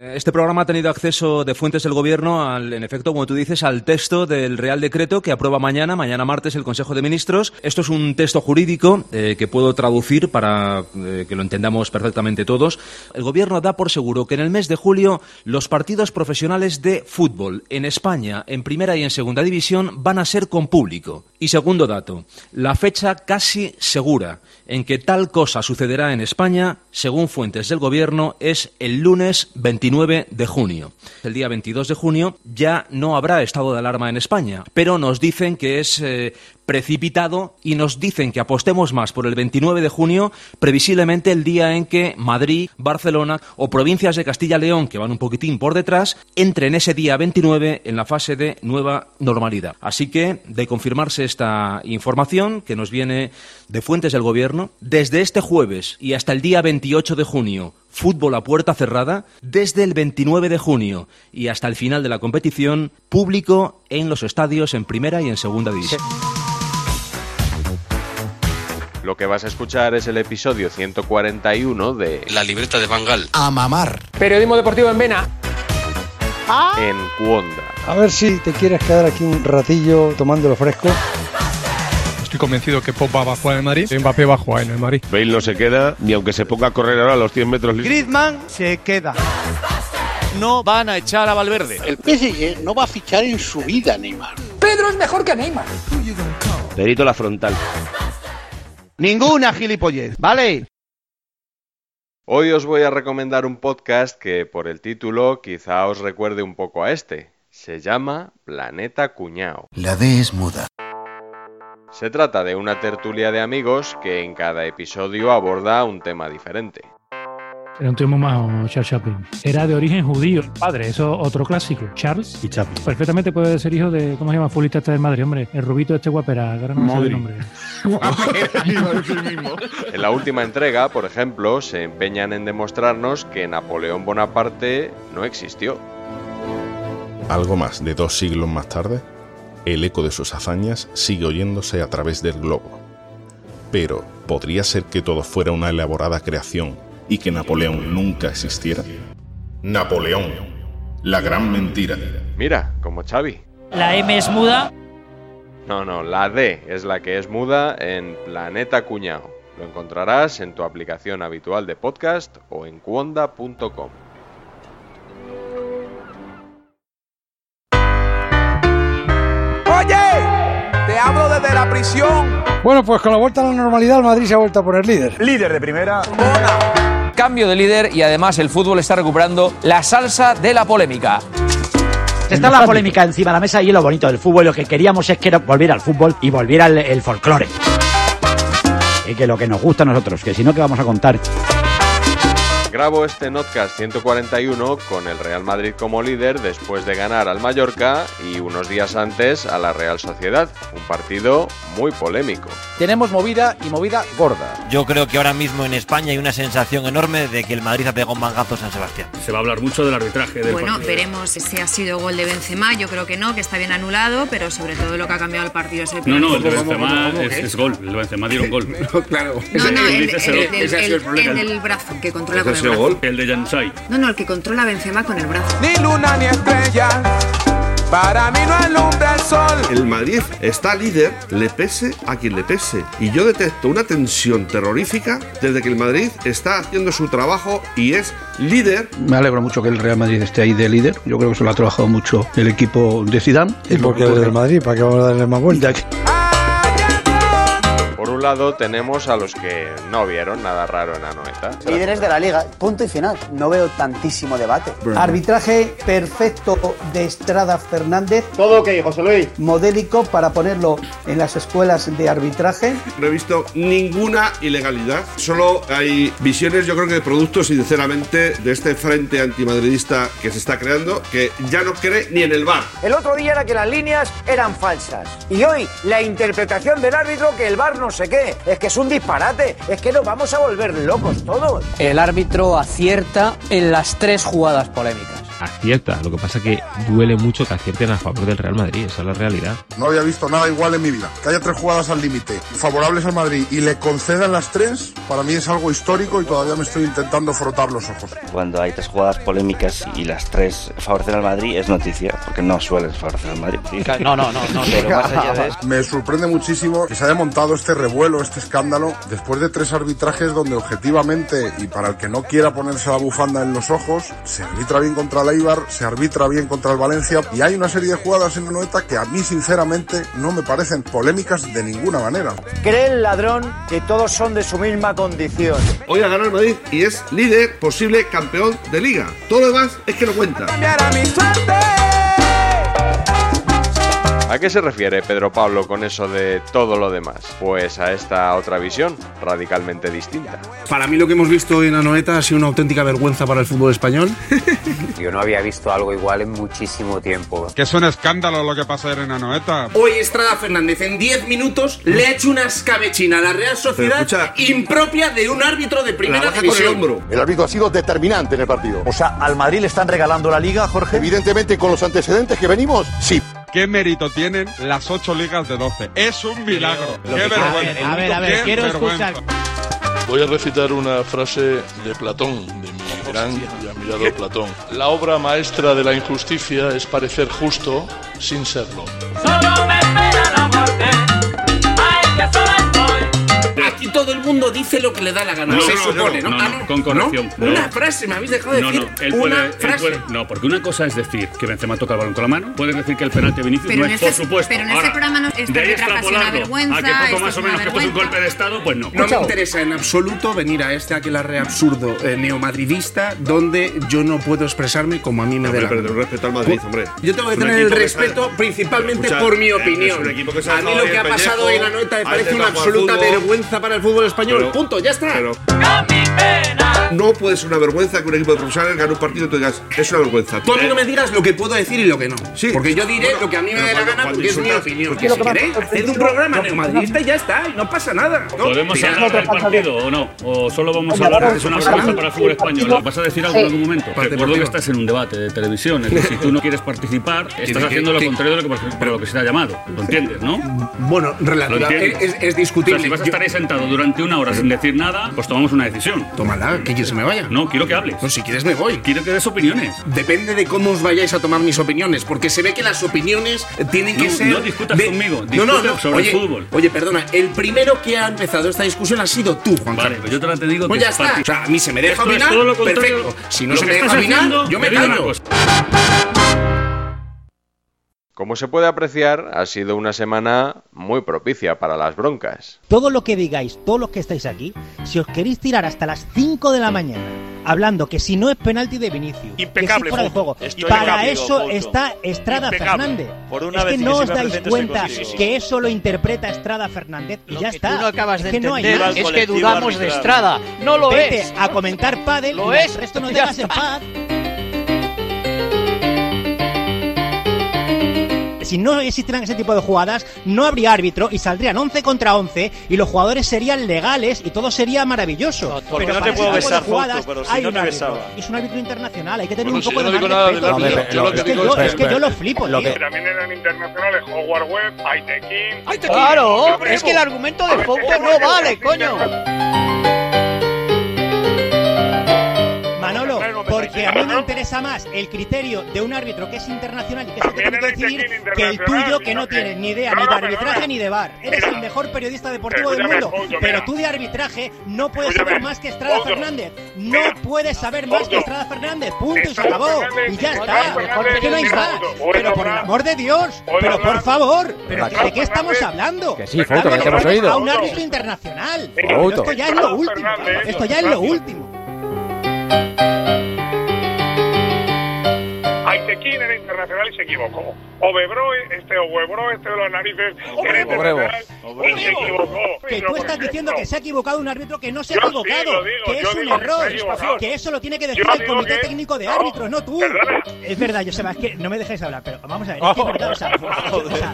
Este programa ha tenido acceso de fuentes del Gobierno, al, en efecto, como tú dices, al texto del Real Decreto que aprueba mañana, mañana martes, el Consejo de Ministros. Esto es un texto jurídico eh, que puedo traducir para eh, que lo entendamos perfectamente todos. El Gobierno da por seguro que en el mes de julio los partidos profesionales de fútbol en España, en primera y en segunda división, van a ser con público. Y segundo dato, la fecha casi segura en que tal cosa sucederá en España, según fuentes del Gobierno, es el lunes 29 de junio. El día 22 de junio ya no habrá estado de alarma en España, pero nos dicen que es eh, precipitado y nos dicen que apostemos más por el 29 de junio, previsiblemente el día en que Madrid, Barcelona o provincias de Castilla-León, que van un poquitín por detrás, entren ese día 29 en la fase de nueva normalidad. Así que, de confirmarse esta información que nos viene de fuentes del Gobierno, desde este jueves y hasta el día 28 de junio, fútbol a puerta cerrada, desde el 29 de junio y hasta el final de la competición, público en los estadios en primera y en segunda división. Lo que vas a escuchar es el episodio 141 de La libreta de Bangal. A mamar. Periodismo deportivo en Vena. En Cuonda. A ver si te quieres quedar aquí un ratillo tomándolo fresco. Estoy convencido que Pop va a jugar en el Madrid Mbappé va a jugar en el Madrid. Bale no se queda ni aunque se ponga a correr ahora a los 100 metros. Griezmann se queda. No van a echar a Valverde. El PSG no va a fichar en su vida Neymar. Pedro es mejor que Neymar. Perito la frontal. Ninguna gilipollez, ¿vale? Hoy os voy a recomendar un podcast que por el título quizá os recuerde un poco a este. Se llama Planeta Cuñao. La D es muda. Se trata de una tertulia de amigos que en cada episodio aborda un tema diferente. Era un tío muy majo, Charles Chaplin. Era de origen judío, padre, eso otro clásico. Charles Y Chaplin. perfectamente puede ser hijo de, ¿cómo se llama? Fulista este del Madrid, hombre. El rubito este guapera, ahora no me sale el nombre. En la última entrega, por ejemplo, se empeñan en demostrarnos que Napoleón Bonaparte no existió. Algo más de dos siglos más tarde, el eco de sus hazañas sigue oyéndose a través del globo. Pero, ¿podría ser que todo fuera una elaborada creación y que Napoleón nunca existiera? Napoleón, la gran mentira. Mira, como Xavi. La M es muda. No, no, la D es la que es muda en Planeta Cuñao. Lo encontrarás en tu aplicación habitual de podcast o en cuonda.com. Oye, te hablo desde la prisión. Bueno, pues con la vuelta a la normalidad, el Madrid se ha vuelto a poner líder. Líder de primera. Cambio de líder y además el fútbol está recuperando la salsa de la polémica. Está la polémica encima de la mesa y lo bonito del fútbol. Lo que queríamos es que volviera al fútbol y volviera el, folclore. Y que lo que nos gusta a nosotros, que si no, ¿qué vamos a contar? Grabo este Notcast 141 con el Real Madrid como líder después de ganar al Mallorca y unos días antes a la Real Sociedad, un partido muy polémico. Tenemos movida y movida gorda. Yo creo que ahora mismo en España hay una sensación enorme de que el Madrid ha pegado un mangazo a San Sebastián. Se va a hablar mucho del arbitraje del Bueno, partido. veremos si ha sido gol de Benzema. Yo creo que no, que está bien anulado, pero sobre todo lo que ha cambiado el partido es el No, no, el de. Benzema es, es gol. El de Benzema dieron gol. claro. No, no, el, el- el- el- del brazo, que controla ¿Ese con brazo. gol? El de Jansai. No, no, el que controla a Benzema con el brazo. Ni luna ni estrella. Para mí no alumbra el sol. El Madrid está líder, le pese a quien le pese. Y yo detecto una tensión terrorífica desde que el Madrid está haciendo su trabajo y es líder. Me alegro mucho que el Real Madrid esté ahí de líder. Yo creo que se lo ha trabajado mucho el equipo de Zidane. ¿Y por qué el del Madrid? ¿Para qué vamos a darle más vuelta? Un lado tenemos a los que no vieron nada raro en Anoeta. Líderes de la liga, punto y final. No veo tantísimo debate. Arbitraje perfecto de Estrada Fernández. ¿Todo ok, José Luis? Modélico para ponerlo en las escuelas de arbitraje. No he visto ninguna ilegalidad. Solo hay visiones, yo creo que de productos, sinceramente, de este frente antimadridista que se está creando, que ya no cree ni en el bar. El otro día era que las líneas eran falsas. Y hoy la interpretación del árbitro que el bar no sé qué. Es que es un disparate. Es que nos vamos a volver locos todos. El árbitro acierta en las tres jugadas polémicas. Acierta, lo que pasa que duele mucho que acierten a favor del Real Madrid, esa es la realidad. No había visto nada igual en mi vida. Que haya tres jugadas al límite favorables al Madrid y le concedan las tres, para mí es algo histórico y todavía me estoy intentando frotar los ojos. Cuando hay tres jugadas polémicas y las tres favorecen al Madrid es noticia, porque no suelen favorecer al Madrid. No, no, no, no. Pero más allá de eso, Me sorprende muchísimo que se haya montado este revuelo, este escándalo, después de tres arbitrajes donde objetivamente, y para el que no quiera ponerse la bufanda en los ojos, se arbitra bien contra el Eibar, se arbitra bien contra el Valencia, y hay una serie de jugadas en Anoeta que a mí sinceramente no me parecen polémicas de ninguna manera. Cree el ladrón que todos son de su misma condición. Hoy ha ganado el Madrid y es líder, posible campeón de liga. Todo lo demás es que no cuenta. ¿A qué se refiere Pedro Pablo con eso de todo lo demás? Pues a esta otra visión, radicalmente distinta. Para mí lo que hemos visto en Anoeta ha sido una auténtica vergüenza para el fútbol español. Yo no había visto algo igual en muchísimo tiempo. Que es un escándalo lo que pasa en Anoeta. Hoy Estrada Fernández en 10 minutos le ha hecho una escabechina a la Real Sociedad impropia de un árbitro de primera división. El árbitro ha sido determinante en el partido. O sea, ¿al Madrid le están regalando la liga, Jorge? Evidentemente, con los antecedentes que venimos, sí. ¿Qué mérito tienen las ocho ligas de 12? Es un milagro. Qué vergüenza. A ver, a ver, quiero vergüenza. escuchar. Voy a recitar una frase de Platón, de mi gran y admirado Platón. La obra maestra de la injusticia es parecer justo sin serlo. Aquí todo el mundo dice lo que le da la gana. No, se no, supone, no, ¿no? no, Ah, no, con corrección. ¿No? no. Una frase, me habéis dejado de No, decir. no, él una puede, él frase. puede- no, porque una cosa es decir que Benzema toca el balón con la mano, puedes decir que el penalti de Vinicius Pero no es, este- por supuesto. pero en este programa no- este de ahí una vergüenza, a que poco más es o menos que esto es un golpe de Estado, pues no. No me interesa en absoluto venir a este aquelarre absurdo eh, neomadridista donde yo no puedo expresarme como a mí me dé la gana. respeto al Madrid, hombre. Yo tengo que Es tener el respeto principalmente por mi eh, opinión. es a mí lo que ha pasado en la nota me parece una absoluta vergüenza para el fútbol español. Pero- Punto, ya está. pero- No puede ser una vergüenza que un equipo de profesionales gane un partido y tú digas, es una vergüenza. Tú a mí no me digas lo que puedo decir y lo que no. Sí. Porque yo diré Bueno, lo que a mí me dé la gana porque es mi opinión. porque Que si lo que queréis, haced un programa neomadridista y ya está, y no pasa nada. ¿no? ¿Podemos hablar del partido o no? ¿O solo vamos a hablar de es una vergüenza para el fútbol español? ¿Vas a decir algo en algún momento? Recuerdo que estás en un debate de televisión. Es decir, si tú no quieres participar, estás haciendo lo contrario de lo que, para lo que se te ha llamado. ¿Lo entiendes, no? Bueno, ¿Lo relativa, entiendes? es, discutible. si vas a estar ahí sentado durante una hora sin decir nada, pues tomamos una decisión. Tómala, que quieres que me vaya. No, quiero que hables. No, si quieres me voy. Quiero que des opiniones. Depende de cómo os vayáis a tomar mis opiniones, porque se ve que las opiniones tienen que No, ser. no discutas de- conmigo, No, no, no. sobre oye, el fútbol. Oye, perdona, el primero que ha empezado esta discusión ha sido tú, Juan Vale, Carlos. pues yo te la te digo Pues ya es está. O sea, a mí se me deja Esto es opinar. todo lo perfecto. Si no Lo se me deja opinar, yo me callo. Como se puede apreciar, ha sido una semana muy propicia para las broncas. Todo lo que digáis, todos los que estáis aquí, si os queréis tirar hasta las 5 de la mañana hablando que si no es penalti de Vinicius, que Impecable, si fuera de juego, Estoy para impecable, eso está Estrada Impecable. Fernández. Por una es vez que que no se os dais cuenta soy contigo. que eso lo interpreta Estrada Fernández y ya que está. tú no acabas de es que no hay entender es que dudamos de. Estrada. No lo Vete es. a comentar pádel Lo y es. el resto no Ya dejas en paz. Si no existieran ese tipo de jugadas, no habría árbitro y saldrían 11 contra 11 y los jugadores serían legales y todo sería maravilloso. porque pero no te puedo besar, de jugadas Fouto, pero si hay no un te árbitro. besaba. Es un árbitro internacional, hay que tener Bueno, un si poco yo de no digo más nada respeto, yo lo que es, que digo yo, es que- es que yo lo flipo, lo que- También eran internacionales Howard Webb, Aitekin. Claro, es que el argumento de Fouto no vale, coño. A mí me interesa más el criterio de un árbitro que es internacional y que es el que tiene que decidir que el tuyo que no tienes ni idea ni de arbitraje ni de bar. Eres el mejor periodista deportivo del mundo, pero tú de arbitraje no puedes saber más que Estrada Fernández. No puedes saber más que Estrada Fernández. Punto y se acabó. Y ya está. Es que no hay más. Pero por el amor de Dios, pero por favor, pero ¿de qué estamos hablando? Que sí, Fouto, que hemos oído. A un árbitro internacional. Pero esto ya es lo último. Esto ya es lo último. Aitequín era internacional y se equivocó. Obebro, este, Obebro, este de los narices, era internacional y se equivocó. Que tú estás diciendo que se ha equivocado un árbitro que no se ha Yo sí equivocado, lo digo, que es un que error, equivocado. que eso lo tiene que decir Yo el comité que- técnico de no, árbitros, no tú. perdona. Es verdad, Joseba, es que no me dejes hablar, pero vamos a ver, es que es verdad, o sea, o sea,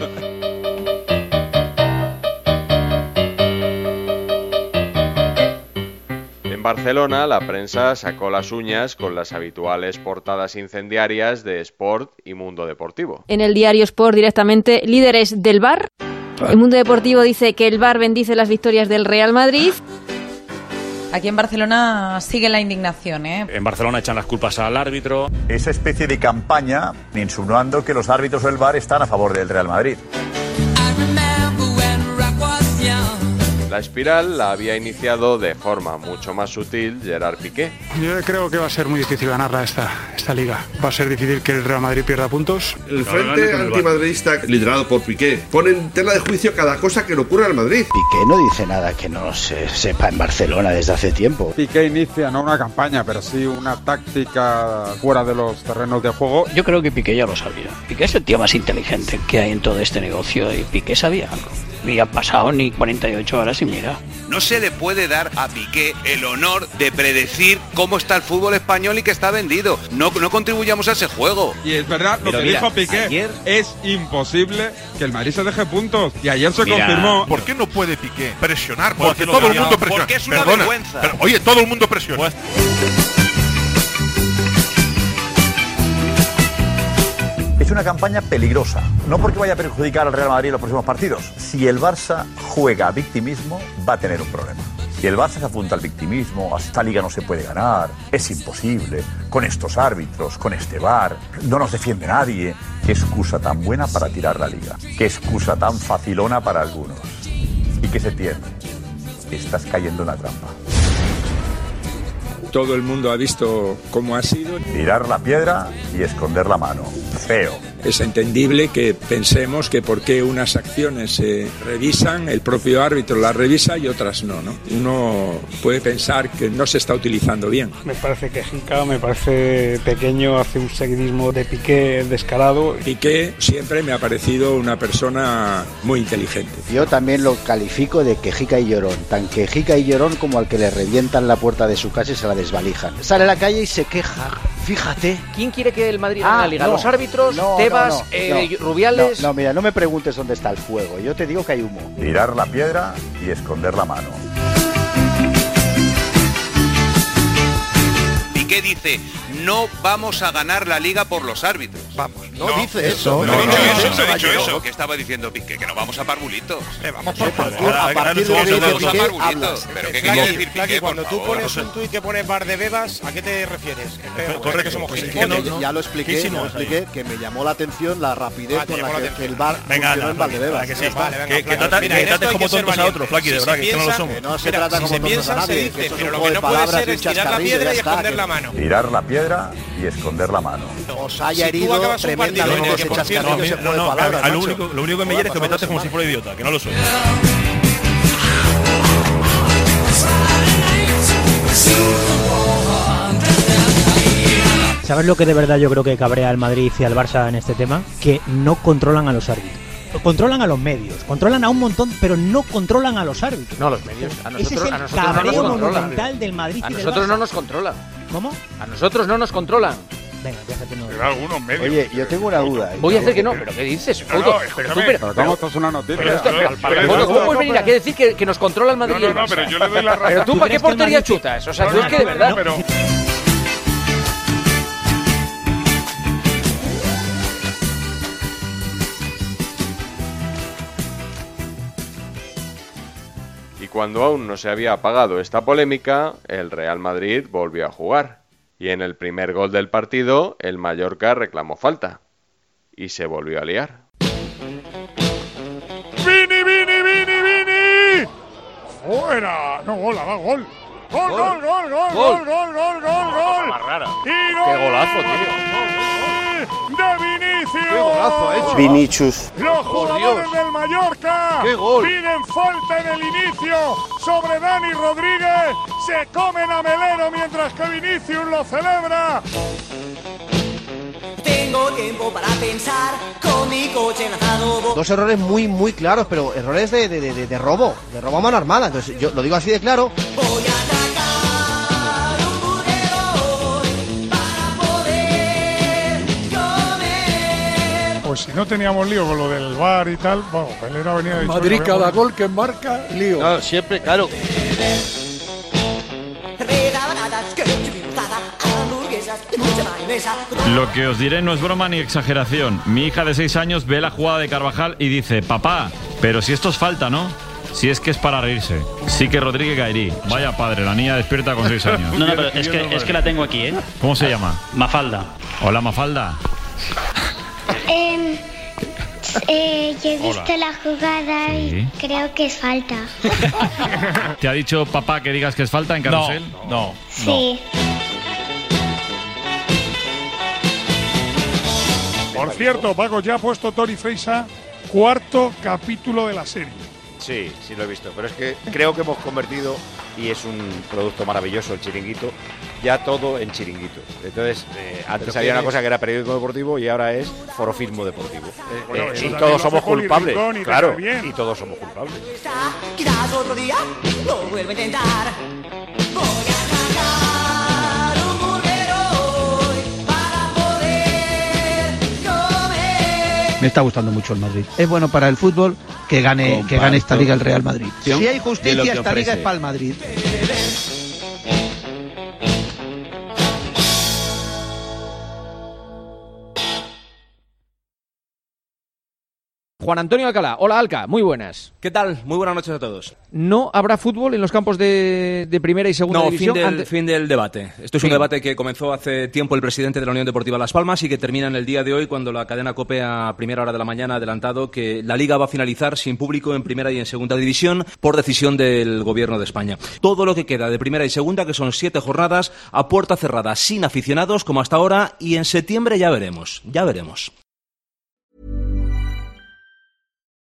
Barcelona, la prensa sacó las uñas con las habituales portadas incendiarias de Sport y Mundo Deportivo. En el diario Sport directamente, líderes del bar. El mundo deportivo dice que el bar bendice las victorias del Real Madrid. Aquí en Barcelona sigue la indignación, ¿eh? En Barcelona echan las culpas al árbitro. Esa especie de campaña insinuando que los árbitros del VAR están a favor del Real Madrid. La espiral la había iniciado de forma mucho más sutil Gerard Piqué. Yo creo que va a ser muy difícil ganarla esta, esta liga. Va a ser difícil que el Real Madrid pierda puntos. El frente antimadridista liderado por Piqué pone en tela de juicio cada cosa que le ocurre al Madrid. Piqué no dice nada que no se sepa en Barcelona desde hace tiempo. Piqué inicia no una campaña, pero sí una táctica fuera de los terrenos de juego. Yo creo que Piqué ya lo sabía. Piqué es el tío más inteligente que hay en todo este negocio y Piqué sabía algo. Ni ha pasado ni 48 horas No se le puede dar a Piqué el honor de predecir cómo está el fútbol español y que está vendido. No, no contribuyamos a ese juego. Y es verdad lo Pero que mira, dijo Piqué. ayer- Es imposible que el Madrid se deje puntos. Y ayer se Mira, confirmó. ¿Por qué no puede Piqué presionar? Porque todo el mundo presiona. porque es una Perdona, vergüenza. pero, oye, todo el mundo presiona. Es una campaña peligrosa, no porque vaya a perjudicar al Real Madrid en los próximos partidos. Si el Barça juega a victimismo, va a tener un problema. Si el Barça se apunta al victimismo, a esta liga no se puede ganar, es imposible, con estos árbitros, con este VAR, no nos defiende nadie. Qué excusa tan buena para tirar la liga, qué excusa tan facilona para algunos. ¿Y qué se tiene? Estás cayendo en la trampa. Todo el mundo ha visto cómo ha sido. Tirar la piedra y esconder la mano. Feo. Es entendible que pensemos que por qué unas acciones se revisan, el propio árbitro las revisa y otras no, ¿no? Uno puede pensar que no se está utilizando bien. Me parece quejica, me parece pequeño, hace un seguidismo de Piqué descarado. Piqué siempre me ha parecido una persona muy inteligente. Yo también lo califico de quejica y llorón, tan quejica y llorón como al que le revientan la puerta de su casa y se la desvalijan. Sale a la calle y se queja, fíjate. ¿Quién quiere que el Madrid Ah, gane la liga? no. ¿Los árbitros? No, ¿Tebas? no, no, eh, no. ¿Rubiales? No, no, mira, no me preguntes dónde está el fuego, yo te digo que hay humo. Tirar la piedra y esconder la mano. Piqué dice, no vamos a ganar la liga por los árbitros. Vamos. No dice eso. No, No, he no, dicho no, eso, no, no he no, dicho no. eso. ¿Qué estaba diciendo Piqué? Que no vamos a parvulitos. vamos por favor. A partir de que vamos a hablas. Pero ¿qué Flaqui, quiere decir Flaqui, Piqué, por cuando tú pones un tuit que pone bar de bebas, ¿a qué te refieres? somos pues es que ¿no? Ya lo expliqué, ¿Qué ya lo expliqué, que me llamó la atención la rapidez Ah, con la que, que el bar Venga, funcionó en Valdebebas. venga, que Que- que que trates como que tontos a otros, de verdad, que no lo somos. que No se trata como tontos a nadie, que pero lo que de no puede palabras ser es tirar la piedra y esconder que- la mano. Tirar la piedra y esconder la mano. Os ha Si tú herido acabas un partido tremendamente en el que, no, no, palabras, a- a lo único- lo único que me hiere es que me trates como si fuera idiota, que no lo soy. ¿Sabes lo que de verdad yo creo que cabrea al Madrid y al Barça en este tema? Que no controlan a los árbitros. Controlan a los medios, controlan a un montón, pero no controlan a los árbitros. No, los medios. A Ese es el a nosotros no cabreo nos monumental del Madrid A y del nosotros Barça. no nos controlan. ¿Cómo? A nosotros no nos controlan. Venga, déjate no. algunos medios. Oye, yo tengo una duda. Voy a hacer que no, pero ¿qué dices? No, no, Fouto? Tú, pero- es una noticia. pero esto- Pero- pero- pero- Fouto, ¿Cómo puedes venir aquí a decir que, que nos controla el Madrid No, no, no, pero yo le doy la razón. Pero tú, ¿Tú ¿para qué que portería chutas? O sea, No, tú no, es que de no, verdad... no, pero- Y cuando aún no se había apagado esta polémica, el Real Madrid volvió a jugar. Y en el primer gol del partido, el Mallorca reclamó falta. Y se volvió a liar. ¡Vini, Vini, Vini, Vini! ¡Fuera! No, gola, va, gol. ¡Gol, gol, gol, gol, gol, gol, gol, gol! gol, gol! ¡Qué golazo, tío! De Vinicius. Qué golazo ha hecho. Vinicius. Los jugadores del Mallorca ¡Qué gol! piden falta en el inicio sobre Dani Rodríguez. Se comen a Melero mientras que Vinicius lo celebra. Tengo tiempo para pensar con mi coche lanzado. Dos errores muy, muy claros, pero errores de, de, de, de robo, de robo a mano armada. Entonces, yo lo digo así de claro. Pues si no teníamos lío con lo del bar y tal, bueno, Melero venía de Madrid cada gol que marca, lío. No, siempre, claro. Lo que os diré no es broma ni exageración. Mi hija de 6 años ve la jugada de Carvajal y dice, papá, pero si esto es falta, ¿no? Si es que es para reírse. Sí que Rodríguez Gairí. Vaya padre, la niña despierta con 6 años. No, no, pero es que, es que la tengo aquí, ¿eh? ¿Cómo se llama? Mafalda. Hola, Mafalda. Eh, yo he Hola. visto la jugada y creo que es falta. ¿Te ha dicho papá que digas que es falta en carrusel? No, Sí. Por cierto, Paco, ya ha puesto Tori Freisa cuarto capítulo de la serie. Sí, sí lo he visto, pero es que creo que hemos convertido, y es un producto maravilloso el chiringuito, ya todo en chiringuito. Entonces, eh, antes ¿Pero había una cosa que era periódico deportivo y ahora es forofismo deportivo. Eh, Bueno, eh, y todos somos culpables. Y Claro, y todos somos culpables. Quizás otro día lo vuelvo a intentar. Me está gustando mucho el Madrid. Es bueno para el fútbol que gane, que gane esta liga el Real Madrid. Si hay justicia, esta liga es para el Madrid. Juan Antonio Alcalá. Hola, Alca. Muy buenas. ¿Qué tal? Muy buenas noches a todos. ¿No habrá fútbol en los campos de, de primera y segunda No, división? fin del, Ante- fin del debate. Esto es un debate que comenzó hace tiempo el presidente de la Unión Deportiva Las Palmas y que termina en el día de hoy cuando la cadena COPE a primera hora de la mañana ha adelantado que la liga va a finalizar sin público en primera y en segunda división por decisión del gobierno de España. Todo lo que queda de primera y segunda, que son siete jornadas, a puerta cerrada, sin aficionados como hasta ahora y en septiembre ya veremos, ya veremos.